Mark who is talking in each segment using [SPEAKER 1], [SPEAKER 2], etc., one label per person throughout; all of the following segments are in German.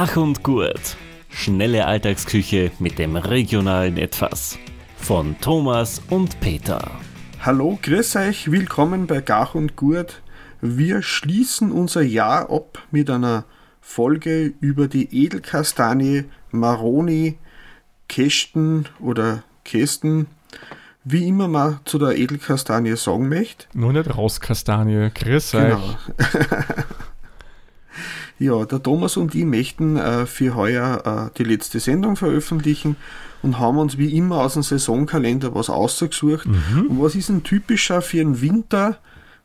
[SPEAKER 1] Gach und Gurt. Schnelle Alltagsküche mit dem regionalen Etwas. Von Thomas und Peter.
[SPEAKER 2] Hallo, grüß euch, willkommen bei Gach und Gurt. Wir schließen unser Jahr ab mit einer Folge über die Edelkastanie Maroni, Kästen oder Kästen, wie immer man zu der Edelkastanie sagen möchte.
[SPEAKER 3] Nur nicht Rauskastanie, grüß euch.
[SPEAKER 2] Genau. ja, der Thomas und ich möchten äh, für heuer äh, die letzte Sendung veröffentlichen und haben uns wie immer aus dem Saisonkalender was ausgesucht.
[SPEAKER 3] Mhm.
[SPEAKER 2] Und was ist ein typischer für den Winter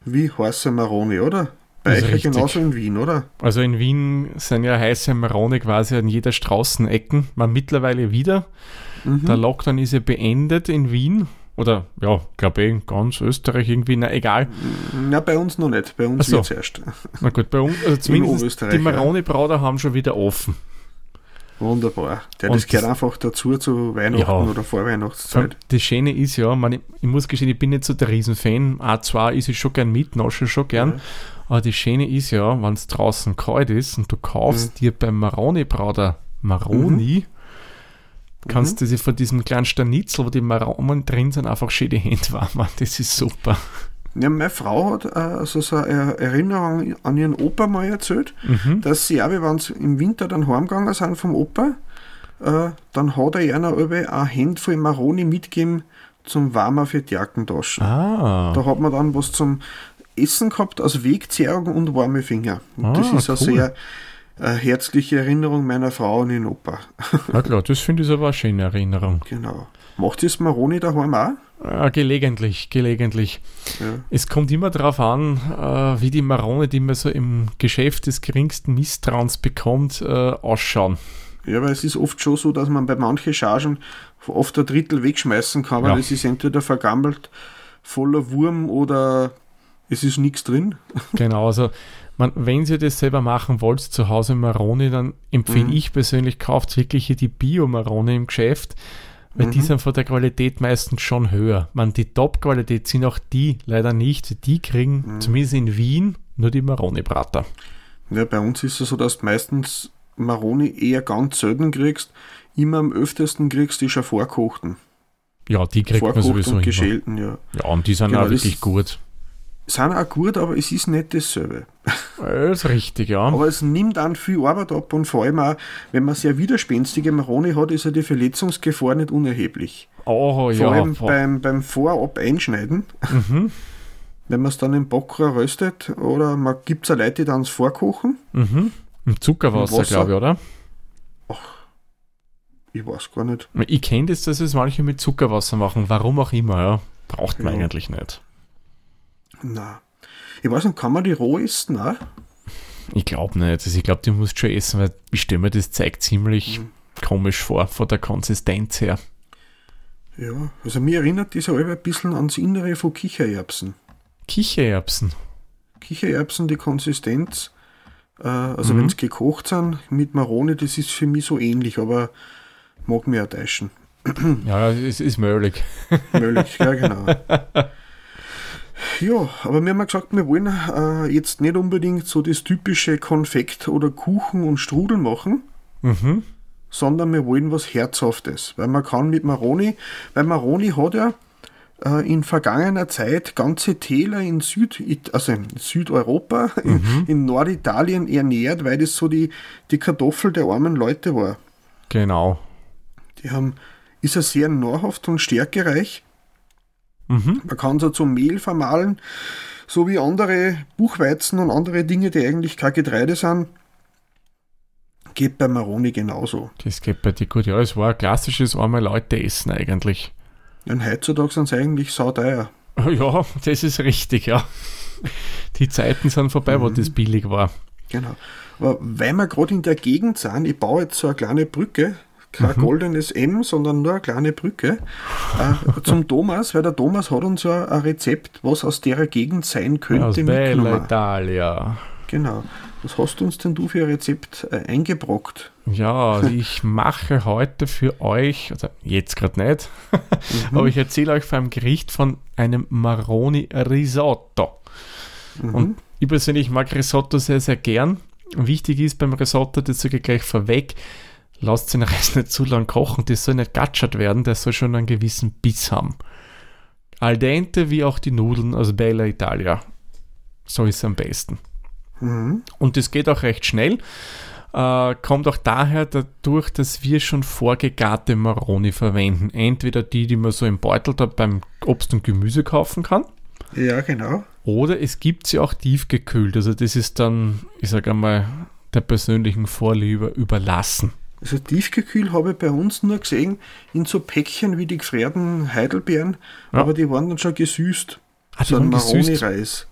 [SPEAKER 2] wie heiße Maroni, oder? Bei euch genauso in Wien, oder?
[SPEAKER 3] Also in Wien sind ja heiße Marone quasi an jeder Straßenecken. Man mittlerweile wieder.
[SPEAKER 2] Mhm.
[SPEAKER 3] Der Lockdown ist ja beendet in Wien. Oder ja, glaube ich, ganz Österreich irgendwie. Na egal.
[SPEAKER 2] Na, bei uns noch nicht. Bei uns
[SPEAKER 3] so.
[SPEAKER 2] wird's erst.
[SPEAKER 3] Na gut, bei uns, also zumindest die
[SPEAKER 2] ja.
[SPEAKER 3] Marone-Brauder haben schon wieder offen.
[SPEAKER 2] Wunderbar. Der,
[SPEAKER 3] Und
[SPEAKER 2] das gehört
[SPEAKER 3] das-
[SPEAKER 2] einfach dazu zu Weihnachten
[SPEAKER 3] Ja.
[SPEAKER 2] oder Vorweihnachtszeit.
[SPEAKER 3] Das Schöne ist ja, man, ich, ich muss gestehen, ich bin nicht so der Riesenfan. A2 ist ich schon gern mit, nasche schon gern.
[SPEAKER 2] Ja.
[SPEAKER 3] Aber das Schöne ist ja, wenn es draußen kalt ist und du kaufst dir beim Maroni-Brauder Maroni, kannst du dir von diesem kleinen Stanitzel, wo die Maronen drin sind, einfach schön die Hände warmen. Das ist super.
[SPEAKER 2] Ja, meine Frau hat äh, also so eine Erinnerung an ihren Opa mal erzählt,
[SPEAKER 3] Mhm.
[SPEAKER 2] dass sie auch, wenn sie im Winter dann heimgegangen sind vom Opa, äh, dann hat er über ein Hemd voll Maroni mitgegeben zum Warmer für die Jackentaschen.
[SPEAKER 3] Ah,
[SPEAKER 2] Da hat man dann was zum Essen gehabt, als Wegzehrung und warme Finger. Und das
[SPEAKER 3] Ah,
[SPEAKER 2] ist eine
[SPEAKER 3] cool.
[SPEAKER 2] sehr äh, herzliche Erinnerung meiner Frau an ihren Opa.
[SPEAKER 3] na klar, das finde ich aber eine schöne Erinnerung.
[SPEAKER 2] genau. Macht das Maroni daheim auch?
[SPEAKER 3] Äh, gelegentlich, gelegentlich.
[SPEAKER 2] Ja.
[SPEAKER 3] Es kommt immer darauf an, äh, wie die Marone, die man so im Geschäft des geringsten Misstrauens bekommt, äh, ausschauen.
[SPEAKER 2] Ja, weil es ist oft schon so, dass man bei manchen Chargen oft ein Drittel wegschmeißen kann, weil
[SPEAKER 3] Ja.
[SPEAKER 2] es ist entweder vergammelt, voller Wurm oder es ist nichts drin.
[SPEAKER 3] Genau, also man, wenn ihr das selber machen wollt, zu Hause Maroni, dann empfehle
[SPEAKER 2] Mhm.
[SPEAKER 3] ich persönlich, kauft wirklich hier die Bio-Marone im Geschäft, weil die
[SPEAKER 2] Mhm.
[SPEAKER 3] sind von der Qualität meistens schon höher. Man, die Top-Qualität sind auch die leider nicht. Die kriegen,
[SPEAKER 2] Mhm.
[SPEAKER 3] zumindest in Wien, nur die Maroni-Brater.
[SPEAKER 2] Ja, bei uns ist es so, dass du meistens Maroni eher ganz selten kriegst. Immer am öftesten kriegst du schon vorkochten.
[SPEAKER 3] Ja, die kriegt man sowieso
[SPEAKER 2] und geschälten, ja.
[SPEAKER 3] Ja, und die sind
[SPEAKER 2] Genau,
[SPEAKER 3] auch wirklich gut.
[SPEAKER 2] Sind auch gut, aber es ist nicht dasselbe.
[SPEAKER 3] Das ist richtig, ja.
[SPEAKER 2] Aber es nimmt an viel Arbeit ab und vor allem auch, wenn man sehr widerspenstige Maroni hat, ist ja die Verletzungsgefahr nicht unerheblich.
[SPEAKER 3] Oh,
[SPEAKER 2] Vor
[SPEAKER 3] ja.
[SPEAKER 2] allem beim, beim Vorab einschneiden.
[SPEAKER 3] Mhm.
[SPEAKER 2] Wenn man es dann im Bockrohr röstet oder man gibt es auch Leute, die dann vorkochen.
[SPEAKER 3] Mhm. Im Zuckerwasser, glaube ich, oder?
[SPEAKER 2] Ich weiß gar nicht.
[SPEAKER 3] Ich kenne das, dass es manche mit Zuckerwasser machen. Warum auch immer, ja. Braucht man
[SPEAKER 2] Ja.
[SPEAKER 3] eigentlich nicht.
[SPEAKER 2] Na. Ich weiß nicht, kann man die roh essen? Auch?
[SPEAKER 3] Ich glaube nicht. Also ich glaube, du musst schon essen, weil ich stelle mir das Zeug ziemlich
[SPEAKER 2] Mhm.
[SPEAKER 3] komisch vor, von der Konsistenz her.
[SPEAKER 2] Ja, also mir erinnert das ja alle ein bisschen ans Innere von Kichererbsen.
[SPEAKER 3] Kichererbsen.
[SPEAKER 2] Kichererbsen, die Konsistenz, äh, also
[SPEAKER 3] Mhm.
[SPEAKER 2] wenn sie gekocht sind mit Maroni, das ist für mich so ähnlich, aber mag mir auch täuschen.
[SPEAKER 3] Ja, es ist möglich.
[SPEAKER 2] Möglich, ja genau. Ja, aber wir haben ja gesagt, wir wollen äh, jetzt nicht unbedingt so das typische Konfekt oder Kuchen und Strudel machen,
[SPEAKER 3] Mhm.
[SPEAKER 2] sondern wir wollen was Herzhaftes. Weil man kann mit Maroni, weil Maroni hat ja äh, in vergangener Zeit ganze Täler in Süd, also in Südeuropa, in, in Norditalien ernährt, weil das so die, die Kartoffel der armen Leute war.
[SPEAKER 3] Genau.
[SPEAKER 2] Die haben, ist ja sehr nahrhaft und stärkereich.
[SPEAKER 3] Mhm.
[SPEAKER 2] Man kann so zum Mehl vermahlen, so wie andere Buchweizen und andere Dinge, die eigentlich kein Getreide sind. Geht bei Maroni genauso.
[SPEAKER 3] Das geht bei dir gut. Ja, es war ein klassisches arme Leute essen eigentlich.
[SPEAKER 2] Und heutzutage sind sie eigentlich sauteuer.
[SPEAKER 3] Ja, das ist richtig, ja. Die Zeiten sind vorbei, wo
[SPEAKER 2] Mhm.
[SPEAKER 3] das billig war.
[SPEAKER 2] Genau. Aber weil wir gerade in der Gegend sind, ich baue jetzt so eine kleine Brücke, kein goldenes M, sondern nur eine kleine Brücke, äh, zum Thomas, weil der Thomas hat uns ja ein Rezept, was aus der Gegend sein könnte,
[SPEAKER 3] Aus
[SPEAKER 2] mitgenommen.
[SPEAKER 3] Italia.
[SPEAKER 2] Genau. Was hast du uns denn du für ein Rezept äh, eingebrockt?
[SPEAKER 3] Ja, ich mache heute für euch, also jetzt gerade nicht, aber ich erzähle euch von einem Gericht von einem Maroni Risotto. Und ich persönlich mag Risotto sehr, sehr gern. Wichtig ist beim Risotto, das sage ich gleich vorweg, lasst den Reis nicht zu lang kochen, das soll nicht gatschert werden, der soll schon einen gewissen Biss haben. Al dente wie auch die Nudeln aus Bella Italia. So ist es am besten.
[SPEAKER 2] Mhm.
[SPEAKER 3] Und das geht auch recht schnell. Äh, kommt auch daher dadurch, dass wir schon vorgegarte Maroni verwenden. Entweder die, die man so im Beutel da beim Obst und Gemüse kaufen kann.
[SPEAKER 2] Ja, genau.
[SPEAKER 3] Oder es gibt sie auch tiefgekühlt. Also das ist dann, ich sage einmal, der persönlichen Vorliebe überlassen.
[SPEAKER 2] Also tiefgekühlt habe ich bei uns nur gesehen in so Päckchen wie die gefrierten Heidelbeeren,
[SPEAKER 3] Ja.
[SPEAKER 2] aber die waren dann schon gesüßt.
[SPEAKER 3] Ah,
[SPEAKER 2] so ein. Maroni-Reis.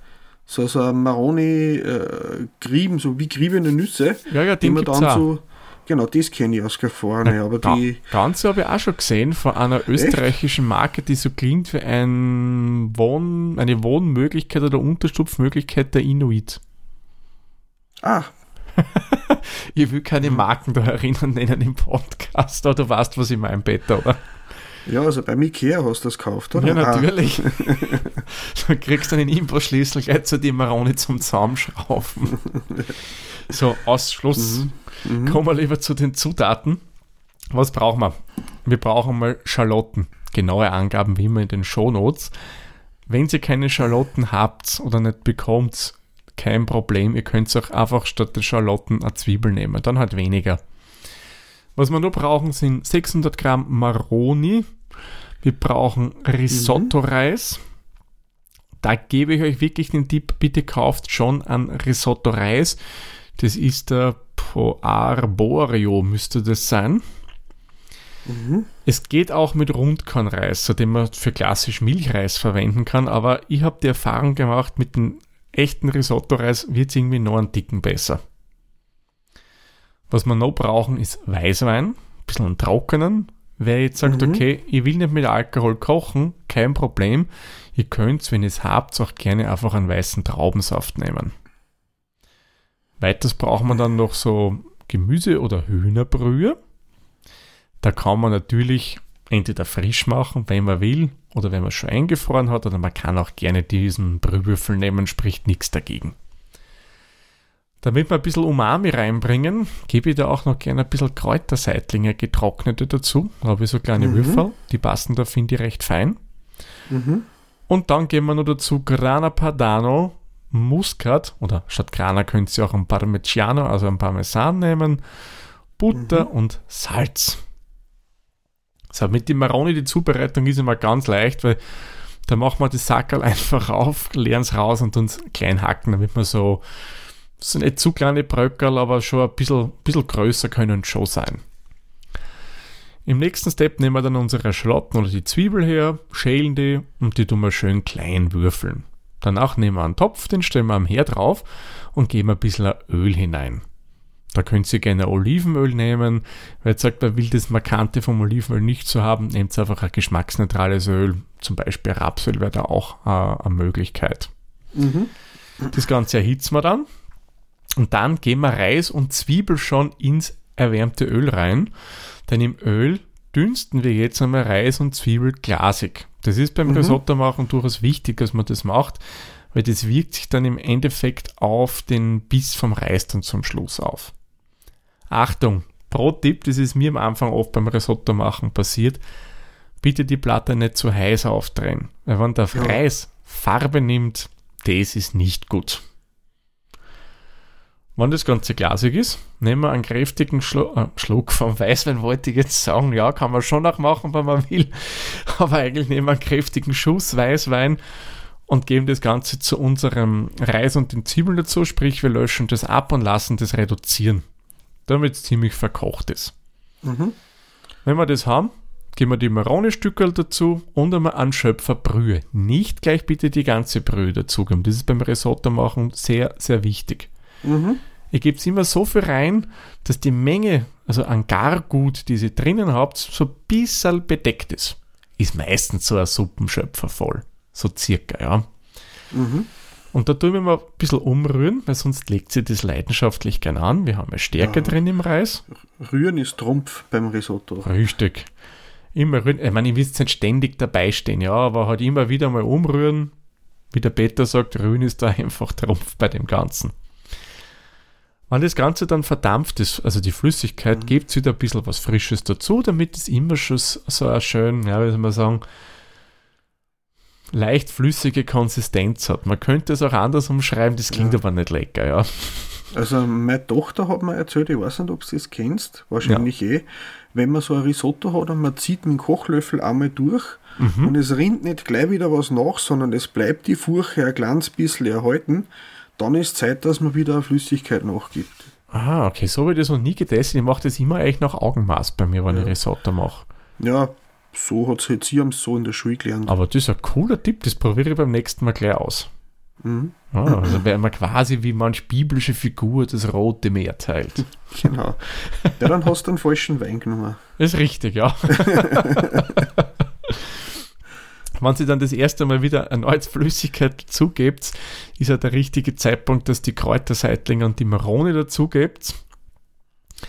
[SPEAKER 2] So, so ein Maroni-Grieben, so wie griebene Nüsse,
[SPEAKER 3] Ja, ja,
[SPEAKER 2] die man dann
[SPEAKER 3] auch.
[SPEAKER 2] so. Genau, das kenne ich aus California, aber
[SPEAKER 3] Ga-
[SPEAKER 2] die.
[SPEAKER 3] Ganze habe ich auch schon gesehen von einer österreichischen Marke, die so klingt wie ein Wohn, eine Wohnmöglichkeit oder Unterstupfmöglichkeit der Inuit.
[SPEAKER 2] Ah,
[SPEAKER 3] Ich will keine Marken da erinnern nennen im Podcast, aber du weißt, was ich meine, Peter, oder?
[SPEAKER 2] ja, also beim Ikea hast du das gekauft, oder?
[SPEAKER 3] Ja,
[SPEAKER 2] Ah,
[SPEAKER 3] natürlich. du kriegst einen Imbusschlüssel gleich zu dem Maroni zum Zusammenschrauben. so, Ausschluss.
[SPEAKER 2] Mhm.
[SPEAKER 3] Kommen wir lieber zu den Zutaten. Was brauchen wir? Wir brauchen mal Schalotten. Genaue Angaben wie immer in den Shownotes. Wenn ihr keine Schalotten habt oder nicht bekommt, kein Problem. Ihr könnt auch einfach statt der Schalotten eine Zwiebel nehmen. Dann halt weniger. Was wir nur brauchen, sind 600 Gramm Maroni. Wir brauchen Risotto-Reis. Da gebe ich euch wirklich den Tipp, bitte kauft schon an Risotto-Reis. Das ist der Po Arborio, müsste das sein. Es geht auch mit Rundkornreis, so den man für klassisch Milchreis verwenden kann, aber ich habe die Erfahrung gemacht, mit dem echten Risotto-Reis wird es irgendwie noch einen Ticken besser. Was wir noch brauchen, ist Weißwein, ein bisschen einen trockenen. Wer jetzt sagt,
[SPEAKER 2] Mhm.
[SPEAKER 3] okay, ich will nicht mit Alkohol kochen, kein Problem. Ihr könnt, wenn ihr es habt, auch gerne einfach einen weißen Traubensaft nehmen. Weiters braucht man dann noch so Gemüse- oder Hühnerbrühe. Da kann man natürlich entweder frisch machen, wenn man will, oder wenn man schon eingefroren hat, oder man kann auch gerne diesen Brühwürfel nehmen, spricht nichts dagegen. Damit wir ein bisschen Umami reinbringen, gebe ich da auch noch gerne ein bisschen Kräuterseitlinge getrocknete dazu. Da habe ich so kleine
[SPEAKER 2] Mhm.
[SPEAKER 3] Würfel, die passen da, finde ich, recht fein.
[SPEAKER 2] Mhm.
[SPEAKER 3] Und dann geben wir noch dazu Grana Padano, Muskat, oder statt Grana könnt ihr auch ein Parmigiano, also ein Parmesan nehmen, Butter und Salz. So, mit dem Maroni, die Zubereitung ist immer ganz leicht, weil da machen wir das Sackerl einfach auf, leeren es raus und uns klein hacken, damit wir so, so nicht zu kleine Bröckerl, aber schon ein bisschen, bisschen größer können schon sein. Im nächsten Step nehmen wir dann unsere Schalotten oder die Zwiebel her, schälen die und die tun wir schön klein würfeln. Danach nehmen wir einen Topf, den stellen wir am Herd drauf und geben ein bisschen Öl hinein. Da könnt ihr gerne Olivenöl nehmen. Wer jetzt sagt, er will das Markante vom Olivenöl nicht so haben, nehmt einfach ein geschmacksneutrales Öl. Zum Beispiel Rapsöl wäre da auch äh, eine Möglichkeit.
[SPEAKER 2] Mhm.
[SPEAKER 3] Das Ganze erhitzen wir dann. Und dann geben wir Reis und Zwiebel schon ins erwärmte Öl rein. Denn im Öl dünsten wir jetzt einmal Reis und Zwiebel glasig. Das ist beim
[SPEAKER 2] Mhm.
[SPEAKER 3] Risotto machen durchaus wichtig, dass man das macht, weil das wirkt sich dann im Endeffekt auf den Biss vom Reis dann zum Schluss auf. Achtung, Pro-Tipp, das ist mir am Anfang oft beim Risotto machen passiert, bitte die Platte nicht zu heiß aufdrehen. Weil wenn der. Reis Farbe nimmt, das ist nicht gut. Wenn das Ganze glasig ist, nehmen wir einen kräftigen Schlu äh, Schluck vom Weißwein, wollte ich jetzt sagen. Ja, kann man schon auch machen, wenn man will. Aber eigentlich nehmen wir einen kräftigen Schuss Weißwein und geben das Ganze zu unserem Reis und den Zwiebeln dazu. Sprich, wir löschen das ab und lassen das reduzieren, damit es ziemlich verkocht ist.
[SPEAKER 2] Mhm.
[SPEAKER 3] Wenn wir das haben, geben wir die Maroni-Stückel dazu und einmal einen Schöpfer Brühe. Nicht gleich bitte die ganze Brühe dazugeben. Das ist beim Risotto machen sehr, sehr wichtig.
[SPEAKER 2] Mhm.
[SPEAKER 3] Ihr gebt immer so viel rein, dass die Menge, also an Gargut, die ihr drinnen habt, so ein bisschen bedeckt ist. Ist meistens so ein Suppenschöpfer voll. So circa, ja.
[SPEAKER 2] Mhm.
[SPEAKER 3] Und da tun wir mal ein bisschen umrühren, weil sonst legt sie das leidenschaftlich gern an. Wir haben ja Stärke
[SPEAKER 2] Ja.
[SPEAKER 3] drin im Reis.
[SPEAKER 2] Rühren ist Trumpf beim Risotto.
[SPEAKER 3] Richtig. Immer rühren. Ich meine, ihr wisst nicht ständig dabei stehen, ja, aber halt immer wieder mal umrühren. Wie der Peter sagt, rühren ist da einfach Trumpf bei dem Ganzen. Wenn das Ganze dann verdampft ist, also die Flüssigkeit,
[SPEAKER 2] Mhm.
[SPEAKER 3] gebt wieder ein bisschen was Frisches dazu, damit es immer schon so schön, ja, wie soll man sagen, leicht flüssige Konsistenz hat. Man könnte es auch anders umschreiben, das klingt
[SPEAKER 2] Ja.
[SPEAKER 3] aber nicht lecker, ja.
[SPEAKER 2] Also meine Tochter hat mir erzählt, ich weiß nicht, ob du das kennst, wahrscheinlich eh, wenn man so ein Risotto hat und man zieht mit dem Kochlöffel einmal durch
[SPEAKER 3] Mhm.
[SPEAKER 2] und es rinnt nicht gleich wieder was nach, sondern es bleibt die Furche ein kleines bisschen erhalten, dann ist Zeit, dass man wieder eine Flüssigkeit nachgibt.
[SPEAKER 3] Ah, okay, so habe ich das noch nie getestet. Ich mache das immer eigentlich nach Augenmaß bei mir, wenn ich
[SPEAKER 2] Ja.
[SPEAKER 3] Risotto mache.
[SPEAKER 2] Ja, so hat es halt sie haben es so in der Schule gelernt.
[SPEAKER 3] Aber das ist ein cooler Tipp, das probiere ich beim nächsten Mal gleich aus.
[SPEAKER 2] Mhm,
[SPEAKER 3] Ah, also wäre man quasi wie manch biblische Figur das rote Meer teilt.
[SPEAKER 2] genau. Ja, dann hast du einen falschen Wein genommen.
[SPEAKER 3] Ist richtig, ja. Wenn sie dann das erste Mal wieder erneut Flüssigkeit dazugebt, ist ja der richtige Zeitpunkt, dass die Kräuterseitlinge und die Marone dazugebt.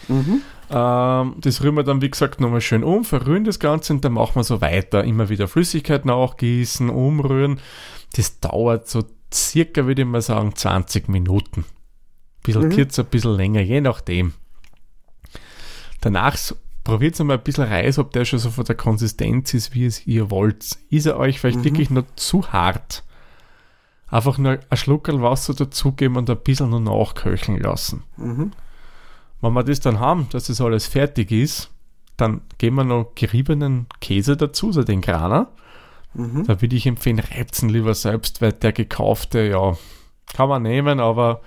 [SPEAKER 2] Mhm.
[SPEAKER 3] Ähm, das rühren wir dann, wie gesagt, nochmal schön um, verrühren das Ganze und dann machen wir so weiter. Immer wieder Flüssigkeit nachgießen, umrühren. Das dauert so circa, würde ich mal sagen, 20 Minuten. Bisschen
[SPEAKER 2] Mhm.
[SPEAKER 3] kürzer, ein bisschen länger, je nachdem. Danach probiert mal ein bisschen Reis, ob der schon so von der Konsistenz ist, wie es ihr wollt. Ist er euch vielleicht
[SPEAKER 2] Mhm.
[SPEAKER 3] wirklich noch zu hart? Einfach nur ein Schluckerl Wasser dazugeben und ein bisschen nur nachköcheln lassen.
[SPEAKER 2] Mhm.
[SPEAKER 3] Wenn wir das dann haben, dass das alles fertig ist, dann geben wir noch geriebenen Käse dazu, also den Graner.
[SPEAKER 2] Mhm.
[SPEAKER 3] Da würde ich empfehlen, reibt's ihn lieber selbst, weil der gekaufte, ja, kann man nehmen, aber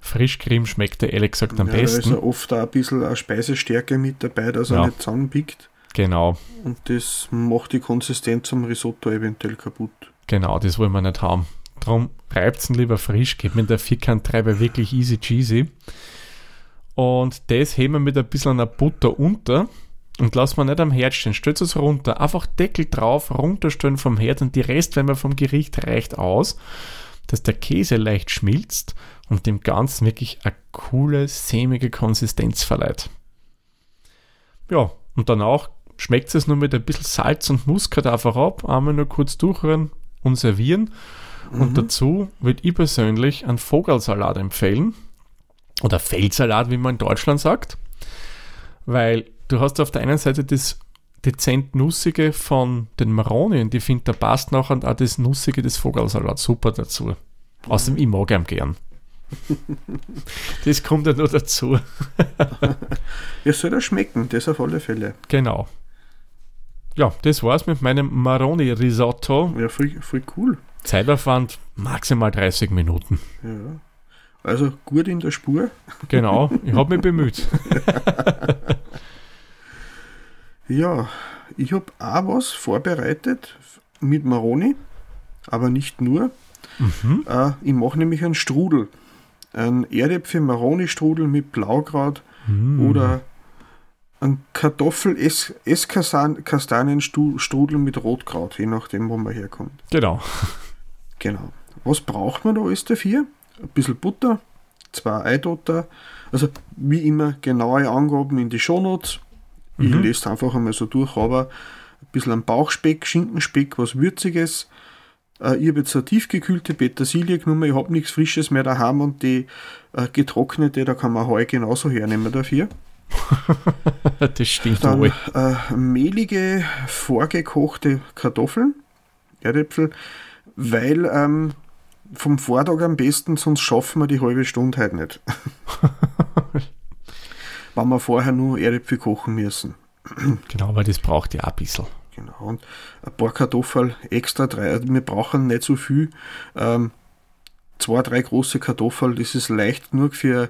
[SPEAKER 3] Frischcreme schmeckt er ehrlich gesagt am
[SPEAKER 2] ja, Da ist
[SPEAKER 3] besten.
[SPEAKER 2] ja oft auch ein bisschen eine Speisestärke mit dabei, dass er
[SPEAKER 3] Ja.
[SPEAKER 2] nicht zusammenbiegt.
[SPEAKER 3] Genau,
[SPEAKER 2] Und das macht die Konsistenz am Risotto eventuell kaputt.
[SPEAKER 3] genau, das wollen wir nicht haben. Darum reibt's ihn lieber frisch, geht mit der Vierkanttreiber wirklich easy cheesy. Und das heben wir mit ein bisschen einer Butter unter und lassen wir nicht am Herd stehen. Stellt es runter, einfach Deckel drauf, runterstellen vom Herd und die Rest, wenn man vom Gericht reicht aus, dass der Käse leicht schmilzt und dem Ganzen wirklich eine coole, sämige Konsistenz verleiht. Ja, und danach schmeckt es nur mit ein bisschen Salz und Muskat einfach ab, einmal nur kurz durchrühren und servieren. Und dazu würde ich persönlich einen Vogelsalat empfehlen. Oder Feldsalat, wie man in Deutschland sagt. Weil du hast auf der einen Seite das dezent Nussige von den Maroni und ich finde, da passt nachher auch das Nussige des Vogelsalats super dazu. Außerdem, ich mag ihn gern. das kommt ja nur dazu.
[SPEAKER 2] Es soll ja schmecken, das auf alle Fälle.
[SPEAKER 3] Genau. Ja, das war's mit meinem Maroni-Risotto.
[SPEAKER 2] Ja, voll, voll cool.
[SPEAKER 3] Zeitaufwand maximal 30 Minuten.
[SPEAKER 2] Ja. Also gut in der Spur.
[SPEAKER 3] Genau, ich habe mich bemüht.
[SPEAKER 2] Ja, ich habe auch was vorbereitet mit Maroni, aber nicht nur.
[SPEAKER 3] Mhm.
[SPEAKER 2] Äh, ich mache nämlich einen Strudel. Ein Erdäpfel-Maroni-Strudel mit Blaukraut
[SPEAKER 3] Mm.
[SPEAKER 2] oder ein Kartoffel-Esskastanien-Strudel mit Rotkraut, je nachdem, wo man herkommt.
[SPEAKER 3] Genau.
[SPEAKER 2] Genau. Was braucht man da alles dafür? Ein bisschen Butter, zwei Eidotter, also wie immer genaue Angaben in die Shownotes. Ich
[SPEAKER 3] Mhm.
[SPEAKER 2] lese einfach einmal so durch, aber ein bisschen an Bauchspeck, Schinkenspeck, was Würziges. Äh, ich habe jetzt eine tiefgekühlte Petersilie genommen, ich habe nichts Frisches mehr daheim und die äh, getrocknete, da kann man Heu genauso hernehmen dafür.
[SPEAKER 3] das stimmt
[SPEAKER 2] Dann
[SPEAKER 3] wohl.
[SPEAKER 2] äh, mehlige, vorgekochte Kartoffeln, Erdäpfel, weil ähm, vom Vortag am besten, sonst schaffen wir die halbe Stunde heute nicht. Wenn wir vorher nur Erdäpfel kochen müssen.
[SPEAKER 3] Genau, weil das braucht ja auch ein bisschen.
[SPEAKER 2] Genau. Und ein paar Kartoffeln extra drei. Also wir brauchen nicht so viel. Ähm, zwei, drei große Kartoffeln, das ist leicht genug für,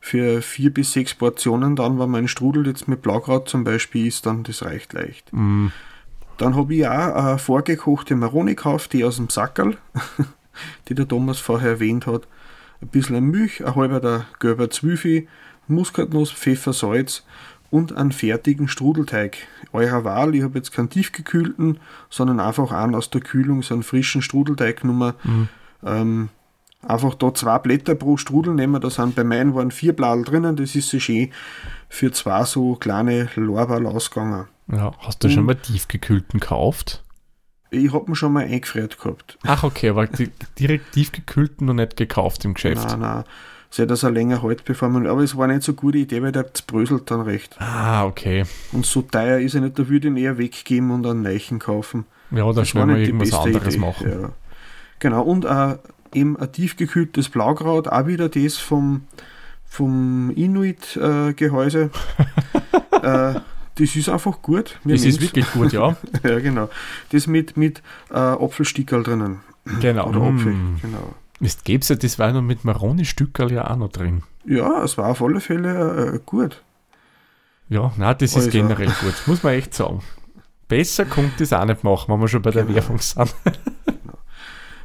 [SPEAKER 2] für vier bis sechs Portionen dann, wenn man Strudel jetzt mit Blaukraut zum Beispiel isst, dann das reicht leicht.
[SPEAKER 3] Mm,
[SPEAKER 2] Dann habe ich auch eine vorgekochte Maroni gekauft, die aus dem Sackerl, die der Thomas vorher erwähnt hat. Ein bisschen Milch, ein halber der gelber Zwiebel, Muskatnuss, Pfeffer, Salz und einen fertigen Strudelteig. Eurer Wahl, ich habe jetzt keinen tiefgekühlten, sondern einfach einen aus der Kühlung, so einen frischen Strudelteig genommen. Ähm, einfach da zwei Blätter pro Strudel nehmen, da sind bei meinen waren vier Bladel drinnen, das ist so schön für zwei so kleine Lorbeerl ausgegangen.
[SPEAKER 3] ja, hast du schon mal tiefgekühlten gekauft?
[SPEAKER 2] Ich habe ihn schon mal eingefriert gehabt.
[SPEAKER 3] Ach, okay, aber die, direkt tiefgekühlten noch nicht gekauft im Geschäft.
[SPEAKER 2] Nein, nein. sehr, dass er länger hält, bevor man. Aber es war nicht so eine gute Idee, weil der bröselt dann recht.
[SPEAKER 3] Ah, okay.
[SPEAKER 2] Und so teuer ist er nicht, da würde ich ihn eher weggeben und einen Neichen kaufen.
[SPEAKER 3] Ja, da
[SPEAKER 2] Das
[SPEAKER 3] schnell mal irgendwas anderes
[SPEAKER 2] Idee,
[SPEAKER 3] machen.
[SPEAKER 2] Ja. Genau, und äh, eben ein tiefgekühltes Blaukraut, auch wieder das vom, vom Inuit-Gehäuse. äh, das ist einfach gut. Wir
[SPEAKER 3] Das ist wirklich gut, ja.
[SPEAKER 2] ja, genau. Das mit, mit äh, Apfelstickerl drinnen.
[SPEAKER 3] Genau.
[SPEAKER 2] Oder Apfel,
[SPEAKER 3] Mm.
[SPEAKER 2] genau.
[SPEAKER 3] Mist, gäb's ja, das war noch mit Maroni-Stückerl ja auch noch drin.
[SPEAKER 2] Ja, es war auf alle Fälle äh, gut.
[SPEAKER 3] Ja, nein, das ist
[SPEAKER 2] Also.
[SPEAKER 3] generell gut, muss man echt sagen. Besser kommt das auch nicht machen, wenn wir schon bei der
[SPEAKER 2] Genau.
[SPEAKER 3] Werbung sind.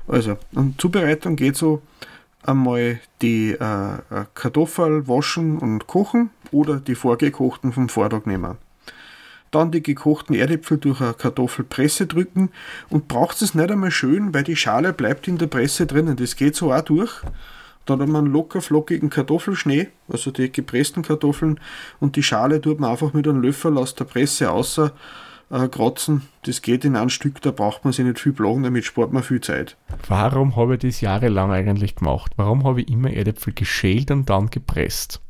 [SPEAKER 2] Also, und Zubereitung geht so einmal die äh, äh, Kartoffel waschen und kochen oder die vorgekochten vom Vortag nehmen. Dann die gekochten Erdäpfel durch eine Kartoffelpresse drücken und braucht es nicht einmal schön, weil die Schale bleibt in der Presse drinnen. Das geht so auch durch. Dann hat man einen locker flockigen Kartoffelschnee, also die gepressten Kartoffeln, und die Schale tut man einfach mit einem Löffel aus der Presse außer äh, kratzen. Das geht in ein Stück, da braucht man sich nicht viel plagen, damit spart man viel Zeit.
[SPEAKER 3] Warum habe ich das jahrelang eigentlich gemacht? Warum habe ich immer Erdäpfel geschält und dann gepresst?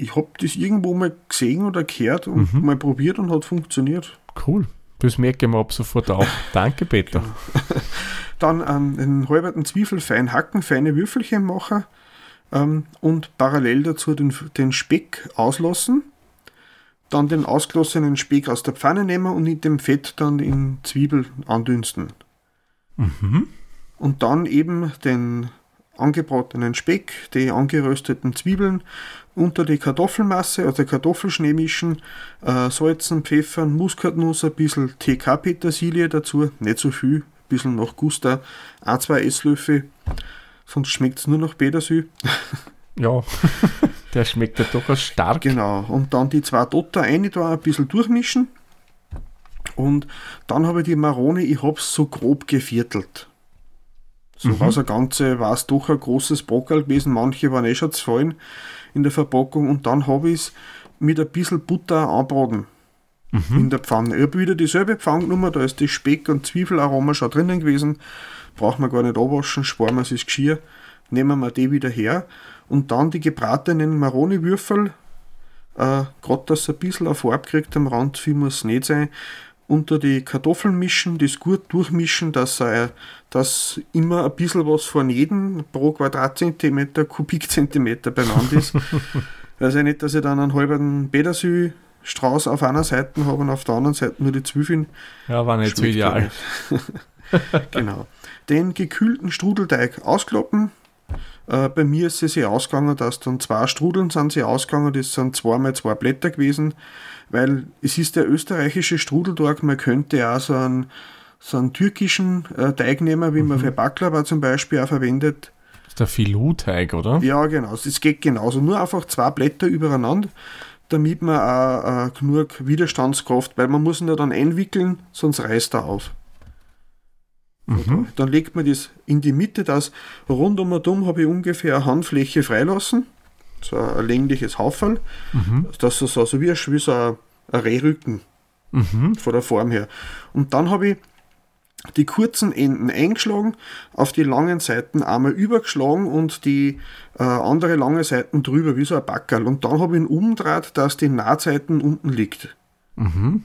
[SPEAKER 2] Ich habe das irgendwo mal gesehen oder gehört und mal probiert und hat funktioniert.
[SPEAKER 3] Cool. Das merke ich mir ab sofort auch. Danke, Peter.
[SPEAKER 2] Dann ähm, einen halberten Zwiebel fein hacken, feine Würfelchen machen ähm, und parallel dazu den, den Speck auslassen. Dann den ausgelassenen Speck aus der Pfanne nehmen und in dem Fett dann in Zwiebel andünsten. Und dann eben den angebratenen Speck, die angerösteten Zwiebeln unter die Kartoffelmasse, also Kartoffelschnee mischen, äh, salzen, pfeffern, Muskatnuss, ein bisschen TK-Petersilie dazu, nicht so viel, ein bisschen nach Gusta, ein, zwei Esslöffel, sonst schmeckt es nur nach Petersil.
[SPEAKER 3] Ja, der schmeckt ja durchaus stark.
[SPEAKER 2] Genau, und dann die zwei Dotter rein da ein bisschen durchmischen. Und dann habe ich die Marone, ich habe es so grob geviertelt. So
[SPEAKER 3] Mhm.
[SPEAKER 2] was ein Ganze war es doch ein großes Brockerl gewesen, manche waren eh schon zu fallen in der Verpackung und dann habe ich es mit ein bisschen Butter anbraten
[SPEAKER 3] Mhm.
[SPEAKER 2] in der Pfanne. Ich habe wieder dieselbe Pfanne genommen, da ist das Speck und Zwiebelaroma schon drinnen gewesen, braucht man gar nicht abwaschen, sparen wir sich das Geschirr, nehmen wir die wieder her und dann die gebratenen Maroni-Würfel, äh, gerade dass es ein bisschen eine Farbe kriegt am Rand, viel muss es nicht sein, unter die Kartoffeln mischen, das gut durchmischen, dass, äh, dass immer ein bisschen was von jedem pro Quadratzentimeter, Kubikzentimeter beieinander ist. also nicht, dass ich dann einen halben Petersilstrauß auf einer Seite habe und auf der anderen Seite nur die Zwiebeln.
[SPEAKER 3] Ja, war nicht so ideal.
[SPEAKER 2] genau. Den gekühlten Strudelteig auskloppen. Äh, bei mir ist es ja ausgegangen, dass dann zwei Strudeln sind sie ausgegangen, das sind zweimal zwei Blätter gewesen, weil es ist der österreichische Strudelteig, man könnte auch so einen, so einen türkischen äh, Teig nehmen, wie man für Baklava zum Beispiel auch verwendet.
[SPEAKER 3] Das ist der Filou-Teig, oder?
[SPEAKER 2] Ja, genau, es geht genauso. Nur einfach zwei Blätter übereinander, damit man auch äh, genug Widerstandskraft, weil man muss ihn ja dann einwickeln, sonst reißt er auf.
[SPEAKER 3] Mhm.
[SPEAKER 2] Dann legt man das in die Mitte, das rund um und um habe ich ungefähr eine Handfläche freilassen, so ein längliches Hauferl,
[SPEAKER 3] Mhm.
[SPEAKER 2] das ist so, so wie, ein, wie so ein, ein Rehrücken
[SPEAKER 3] Mhm.
[SPEAKER 2] von der Form her. Und dann habe ich die kurzen Enden eingeschlagen, auf die langen Seiten einmal übergeschlagen und die äh, andere lange Seiten drüber, wie so ein Backerl. Und dann habe ich ihn umgedreht, dass die Nahtseiten unten liegt.
[SPEAKER 3] Mhm.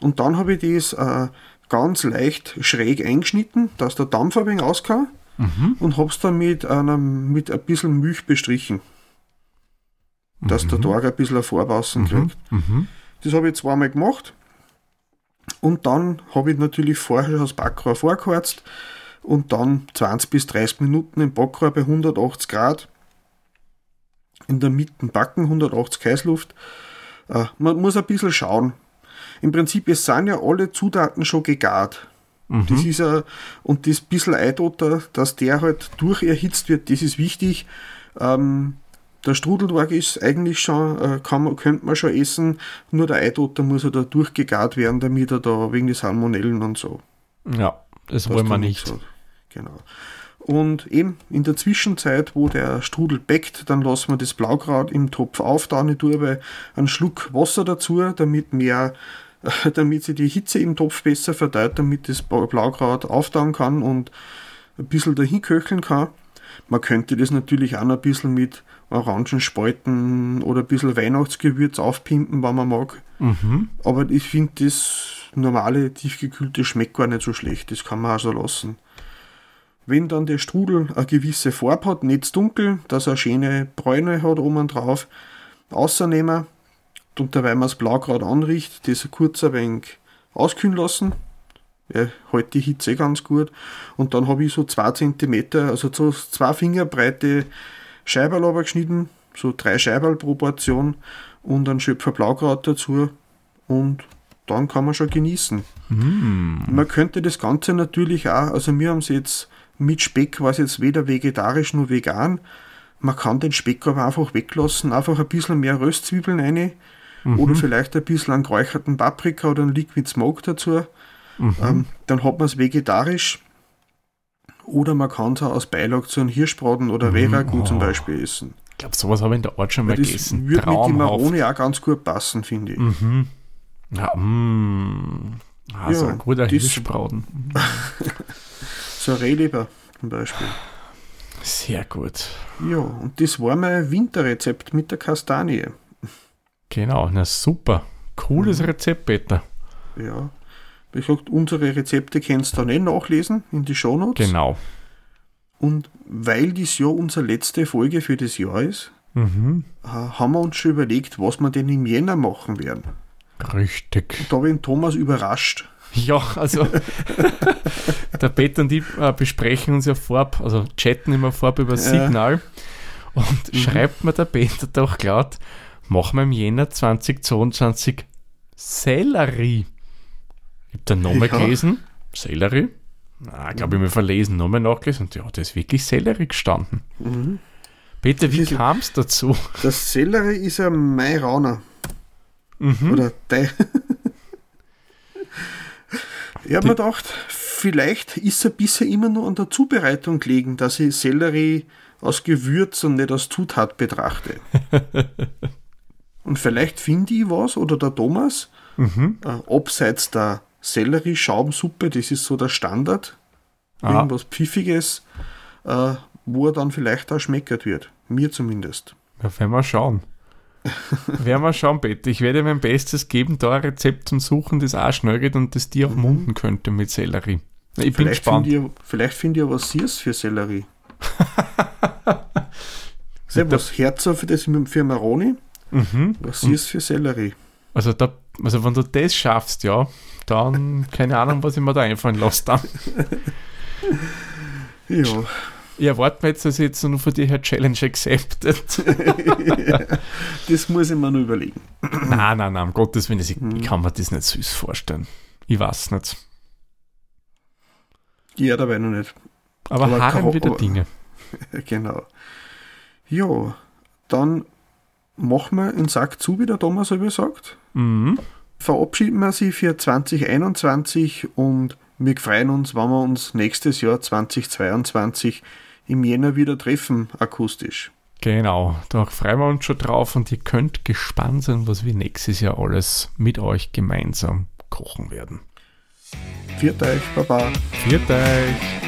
[SPEAKER 2] Und dann habe ich das äh, ganz leicht schräg eingeschnitten, dass der Dampf ein wenig rauskam
[SPEAKER 3] Mhm.
[SPEAKER 2] und habe es dann mit, einem, mit ein bisschen Milch bestrichen, dass der Tag ein bisschen eine Farbe außen kriegt.
[SPEAKER 3] Mhm.
[SPEAKER 2] Das habe ich zweimal gemacht. Und dann habe ich natürlich vorher schon das Backrohr vorgeheizt und dann 20 bis 30 Minuten im Backrohr bei 180 Grad in der Mitte backen, 180 Heißluft. Äh, man muss ein bisschen schauen. Im Prinzip, es sind ja alle Zutaten schon gegart. Das ist ja, und das bisschen Eidotter, dass der halt durcherhitzt wird, das ist wichtig. Ähm, der Strudeltag ist eigentlich schon, äh, kann man, könnte man schon essen, nur der Eidotter muss ja da durchgegart werden, damit er da wegen die Salmonellen und so.
[SPEAKER 3] Ja, das wollen wir
[SPEAKER 2] da
[SPEAKER 3] nicht.
[SPEAKER 2] hat. Genau. Und eben in der Zwischenzeit, wo der Strudel backt, dann lassen wir das Blaukraut im Topf auftauen. Ich tue aber einen Schluck Wasser dazu, damit mehr, damit sich die Hitze im Topf besser verteilt, damit das Blaukraut auftauen kann und ein bisschen dahin köcheln kann. Man könnte das natürlich auch noch ein bisschen mit Orangenspalten oder ein bisschen Weihnachtsgewürz aufpimpen, wenn man mag.
[SPEAKER 3] Mhm.
[SPEAKER 2] Aber ich finde, das normale tiefgekühlte schmeckt gar nicht so schlecht. Das kann man auch so lassen. Wenn dann der Strudel eine gewisse Farbe hat, nicht dunkel, dass er schöne Bräune hat oben drauf, außernehmen und dabei man das Blaukraut anriecht, das kurz ein wenig auskühlen lassen. Ja, hält die Hitze ganz gut. Und dann habe ich so 2 cm, also so zwei Finger breite Scheiberl geschnitten, so drei Scheiberl pro Portion und ein Schöpfer Blaukraut dazu und dann kann man schon genießen.
[SPEAKER 3] Mm.
[SPEAKER 2] Man könnte das Ganze natürlich auch, also wir haben es jetzt mit Speck, war es jetzt weder vegetarisch noch vegan. Man kann den Speck aber einfach weglassen, einfach ein bisschen mehr Röstzwiebeln rein oder vielleicht ein bisschen an geräucherten Paprika oder einen Liquid Smoke dazu. Ähm, dann hat man es vegetarisch. Oder man kann es auch als Beilage zu einem Hirschbraten oder Reragu zum Beispiel essen.
[SPEAKER 3] Ich glaube, sowas habe ich in der Art schon mal
[SPEAKER 2] Das
[SPEAKER 3] gegessen.
[SPEAKER 2] würde mit dem
[SPEAKER 3] Traumhaft.
[SPEAKER 2] Maroni auch ganz gut passen, finde ich.
[SPEAKER 3] Mhm. Ja, mm. Also
[SPEAKER 2] Ja,
[SPEAKER 3] ein guter
[SPEAKER 2] das-
[SPEAKER 3] Hirschbraten.
[SPEAKER 2] So ein Rehleber zum Beispiel.
[SPEAKER 3] Sehr gut.
[SPEAKER 2] Ja, und das war mein Winterrezept mit der Kastanie.
[SPEAKER 3] Genau, na super. Cooles
[SPEAKER 2] Mhm.
[SPEAKER 3] Rezept, Peter.
[SPEAKER 2] Ja. Wie gesagt, unsere Rezepte kannst du dann eh nachlesen in die Shownotes.
[SPEAKER 3] Genau.
[SPEAKER 2] Und weil dies ja unsere letzte Folge für das Jahr ist,
[SPEAKER 3] Mhm.
[SPEAKER 2] äh, haben wir uns schon überlegt, was wir denn im Jänner machen werden.
[SPEAKER 3] Richtig.
[SPEAKER 2] Da habe ich den Thomas überrascht.
[SPEAKER 3] Ja, also der Peter und ich äh, besprechen uns ja vorab, also chatten immer vorab über Signal und
[SPEAKER 2] Mhm.
[SPEAKER 3] schreibt mir der Peter doch laut, machen wir im Jänner 2022 Sellerie. Ich habe den Namen
[SPEAKER 2] Ja.
[SPEAKER 3] gelesen, Sellerie. Na, glaube ich mir verlesen, Namen nachgelesen und ja, da ist wirklich Sellerie gestanden. Peter, wie
[SPEAKER 2] Mhm. Das ist-
[SPEAKER 3] kam es dazu?
[SPEAKER 2] Das Sellerie ist ja mein Rauner.
[SPEAKER 3] Mhm.
[SPEAKER 2] Oder der. ich habe mir gedacht, vielleicht ist er bisher immer nur an der Zubereitung gelegen, dass ich Sellerie aus Gewürz und nicht aus Zutat betrachte. und vielleicht finde ich was, oder der Thomas,
[SPEAKER 3] Mhm.
[SPEAKER 2] äh, abseits der Sellerie-Schaumsuppe, das ist so der Standard,
[SPEAKER 3] Ah.
[SPEAKER 2] irgendwas Pfiffiges, äh, wo er dann vielleicht auch schmeckert wird. Mir zumindest.
[SPEAKER 3] Ja, werden wir schauen. werden wir schauen, Peter. Ich werde mein Bestes geben, da ein Rezept zum Suchen, das auch schnell geht und das dir auch munden könnte mit Sellerie. Ich bin
[SPEAKER 2] Mhm. Vielleicht
[SPEAKER 3] gespannt.
[SPEAKER 2] finde ich, vielleicht find ich ja was Siers für Sellerie. Sehr, was Herzer für das für Maroni,
[SPEAKER 3] Mhm.
[SPEAKER 2] was Siers für Sellerie.
[SPEAKER 3] Also, da, also, wenn du das schaffst, ja, dann keine Ahnung, was ich mir da einfallen lasse. Dann.
[SPEAKER 2] Ja,
[SPEAKER 3] Ich erwarte mir jetzt, dass ich jetzt nur von dir her Challenge accepted.
[SPEAKER 2] das muss ich mir noch überlegen.
[SPEAKER 3] nein, nein, nein, um Gottes Willen, ich,
[SPEAKER 2] Mhm.
[SPEAKER 3] ich kann mir das nicht süß vorstellen. Ich weiß nicht.
[SPEAKER 2] Ja, dabei noch nicht.
[SPEAKER 3] Aber,
[SPEAKER 2] Aber
[SPEAKER 3] harren
[SPEAKER 2] kann-
[SPEAKER 3] wieder Dinge.
[SPEAKER 2] Genau. Ja, dann machen wir den Sack zu, wie der Thomas selber sagt.
[SPEAKER 3] Mhm.
[SPEAKER 2] Verabschieden wir sie für 2021 und wir freuen uns, wenn wir uns nächstes Jahr 2022 im Jänner wieder treffen, akustisch.
[SPEAKER 3] Genau, da freuen wir uns schon drauf und ihr könnt gespannt sein, was wir nächstes Jahr alles mit euch gemeinsam kochen werden.
[SPEAKER 2] Viert euch, Baba.
[SPEAKER 3] Viert euch!